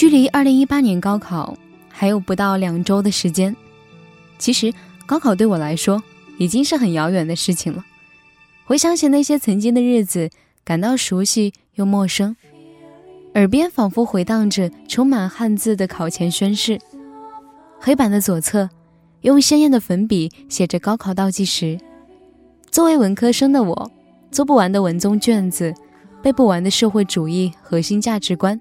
距离二零一八年高考还有不到两周的时间，其实高考对我来说已经是很遥远的事情了。回想起那些曾经的日子，感到熟悉又陌生，耳边仿佛回荡着充满汉字的考前宣誓。黑板的左侧，用鲜艳的粉笔写着高考倒计时。作为文科生的我，做不完的文综卷子，背不完的社会主义核心价值观。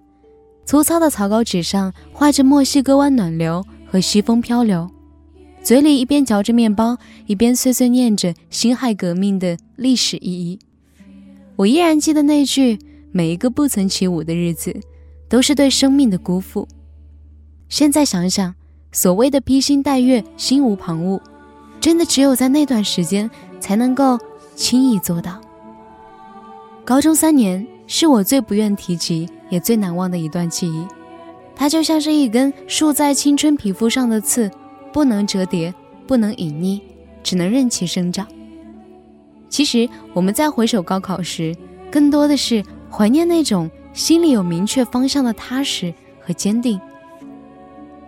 粗糙的草稿纸上画着墨西哥湾暖流和西风漂流，嘴里一边嚼着面包，一边碎碎念着辛亥革命的历史意义。我依然记得那句：“每一个不曾起舞的日子，都是对生命的辜负。”现在想想，所谓的披星戴月、心无旁骛，真的只有在那段时间才能够轻易做到。高中三年是我最不愿提及。也最难忘的一段记忆，它就像是一根竖在青春皮肤上的刺，不能折叠，不能隐匿，只能任其生长。其实我们在回首高考时，更多的是怀念那种心里有明确方向的踏实和坚定。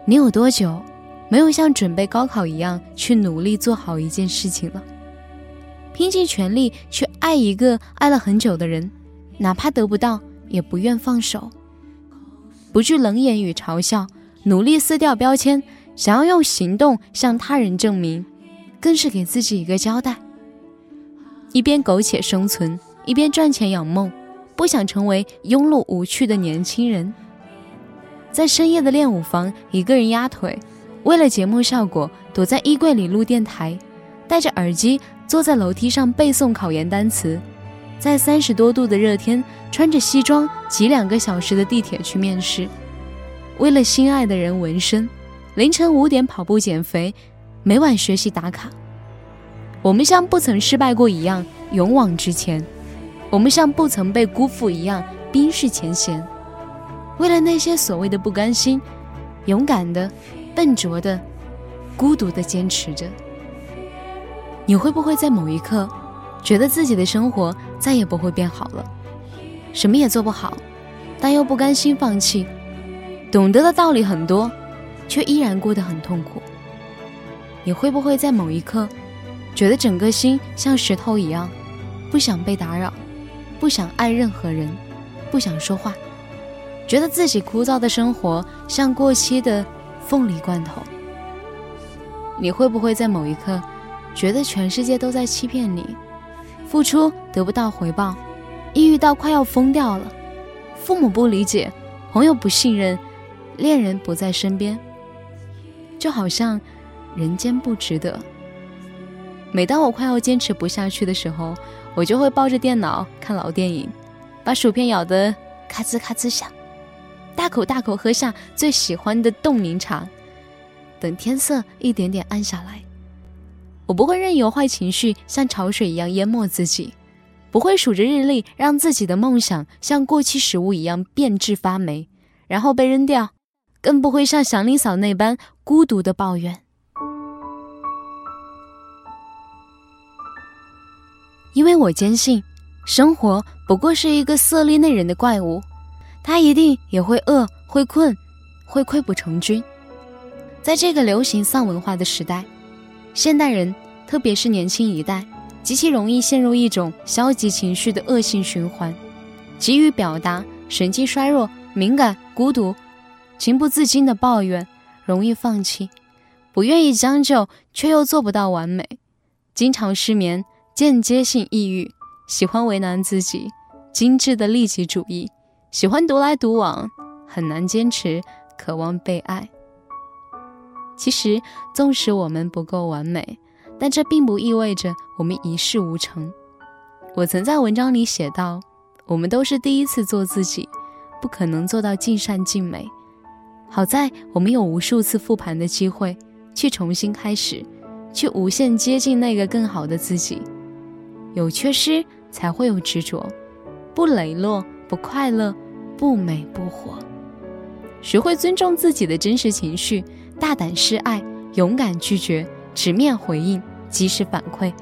你有多久没有像准备高考一样去努力做好一件事情了？拼尽全力去爱一个爱了很久的人，哪怕得不到。也不愿放手，不惧冷眼与嘲笑，努力撕掉标签，想要用行动向他人证明，更是给自己一个交代。一边苟且生存，一边赚钱养梦，不想成为庸碌无趣的年轻人。在深夜的练舞房，一个人压腿，为了节目效果，躲在衣柜里录电台，戴着耳机坐在楼梯上背诵考研单词。在三十多度的热天，穿着西装挤两个小时的地铁去面试，为了心爱的人纹身，凌晨五点跑步减肥，每晚学习打卡。我们像不曾失败过一样勇往直前，我们像不曾被辜负一样冰释前嫌。为了那些所谓的不甘心，勇敢的、笨拙的、孤独的坚持着。你会不会在某一刻？觉得自己的生活再也不会变好了，什么也做不好，但又不甘心放弃，懂得的道理很多，却依然过得很痛苦。你会不会在某一刻，觉得整个心像石头一样，不想被打扰，不想爱任何人，不想说话，觉得自己枯燥的生活像过期的凤梨罐头？你会不会在某一刻，觉得全世界都在欺骗你？付出得不到回报，抑郁到快要疯掉了，父母不理解，朋友不信任，恋人不在身边，就好像人间不值得。每当我快要坚持不下去的时候，我就会抱着电脑看老电影，把薯片咬得咔吱咔吱响，大口大口喝下最喜欢的冻柠茶，等天色一点点暗下来。我不会任由坏情绪像潮水一样淹没自己，不会数着日历让自己的梦想像过期食物一样变质发霉，然后被扔掉，更不会像祥林嫂那般孤独的抱怨。因为我坚信，生活不过是一个色厉内荏的怪物，它一定也会饿、会困、会溃不成军。在这个流行丧文化的时代。现代人，特别是年轻一代，极其容易陷入一种消极情绪的恶性循环，急于表达，神经衰弱、敏感、孤独，情不自禁的抱怨，容易放弃，不愿意将就，却又做不到完美，经常失眠，间接性抑郁，喜欢为难自己，精致的利己主义，喜欢独来独往，很难坚持，渴望被爱。其实，纵使我们不够完美，但这并不意味着我们一事无成。我曾在文章里写道：“我们都是第一次做自己，不可能做到尽善尽美。好在我们有无数次复盘的机会，去重新开始，去无限接近那个更好的自己。有缺失才会有执着，不磊落，不快乐，不美不活。学会尊重自己的真实情绪。”大胆示爱，勇敢拒绝，直面回应，及时反馈，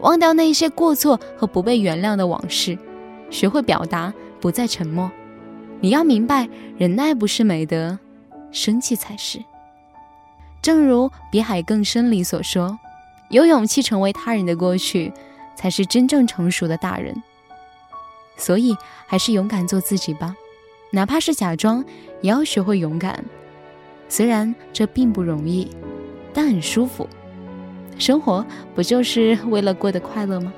忘掉那些过错和不被原谅的往事，学会表达，不再沉默，你要明白，忍耐不是美德，生气才是。正如《比海更深》里所说：“有勇气成为他人的过去，才是真正成熟的大人。”所以，还是勇敢做自己吧，哪怕是假装，也要学会勇敢。虽然这并不容易，但很舒服。生活不就是为了过得快乐吗？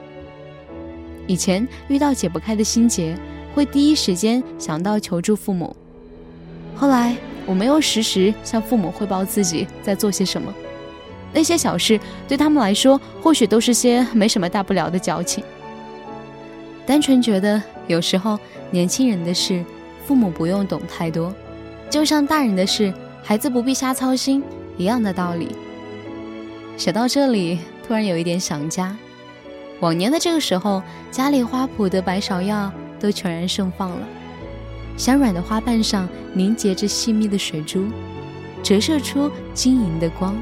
以前遇到解不开的心结，会第一时间想到求助父母。后来我没有时时向父母汇报自己在做些什么，那些小事对他们来说，或许都是些没什么大不了的矫情。单纯觉得有时候年轻人的事，父母不用懂太多，就像大人的事，孩子不必瞎操心一样的道理。写到这里，突然有一点想家。往年的这个时候，家里花圃的白芍药都全然盛放了，香软的花瓣上凝结着细密的水珠，折射出晶莹的光。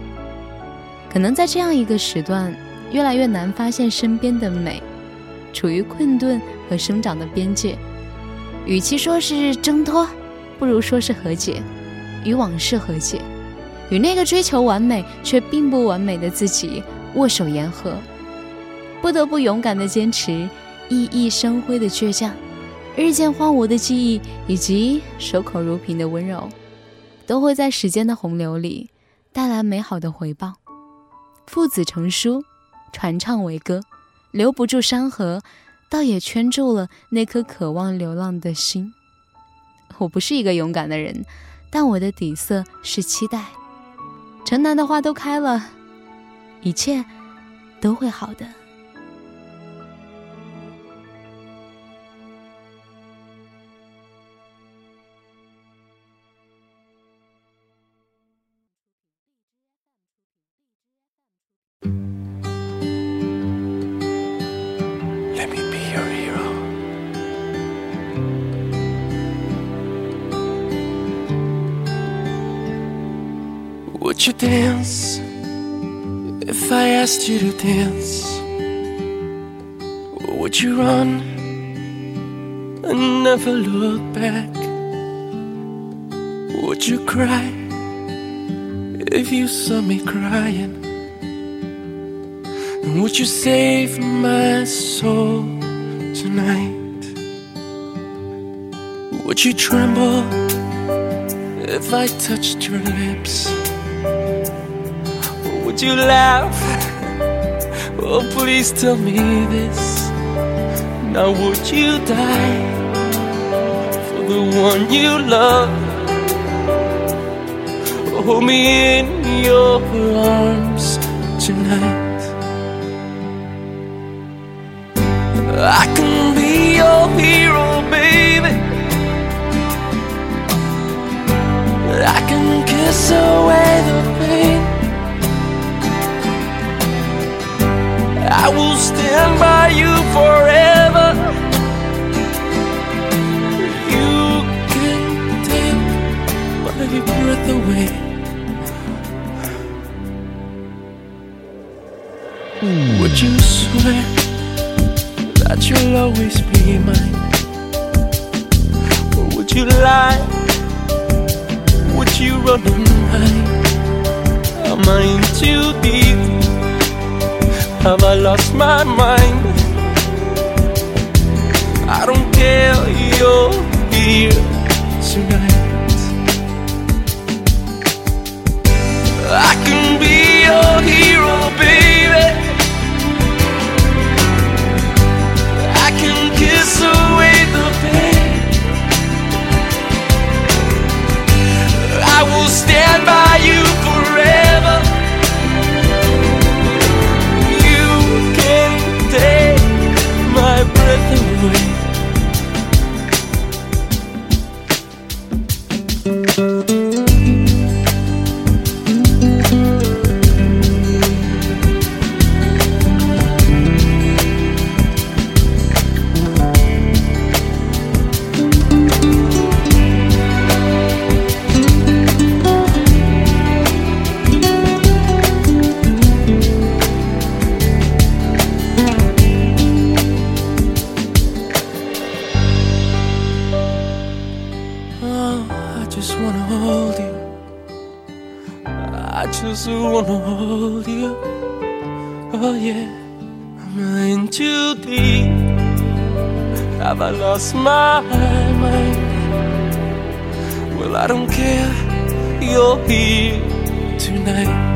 可能在这样一个时段，越来越难发现身边的美，处于困顿和生长的边界。与其说是挣脱，不如说是和解，与往事和解。与那个追求完美却并不完美的自己握手言和，不得不勇敢的坚持，熠熠生辉的倔强，日渐荒芜的记忆以及守口如瓶的温柔，都会在时间的洪流里带来美好的回报。父子成书，传唱为歌，留不住山河，倒也圈住了那颗渴望流浪的心。我不是一个勇敢的人，但我的底色是期待。城南的花都开了，一切都会好的。You dance if I asked you to dance? Would you run and never look back? Would you cry if you saw me crying? And would you save my soul tonight? Would you tremble if I touched your lips? Would you laugh? Oh, please tell me this. Now, would you die for the one you love? Hold me in your arms tonight. I can be your hero, Would you swear that you'll always be mine? Or would you lie? Would you run and hide? Am I in too deep? Have I lost my mind? hold you. I just wanna hold you. Oh yeah, I'm in too deep. Have I lost my mind? Well, I don't care. You're here tonight.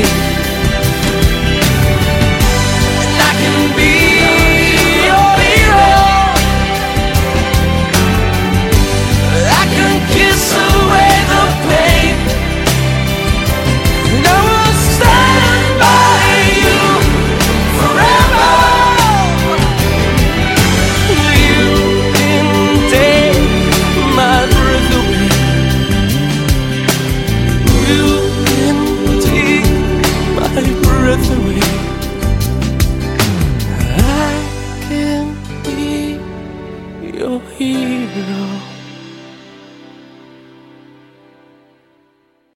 You.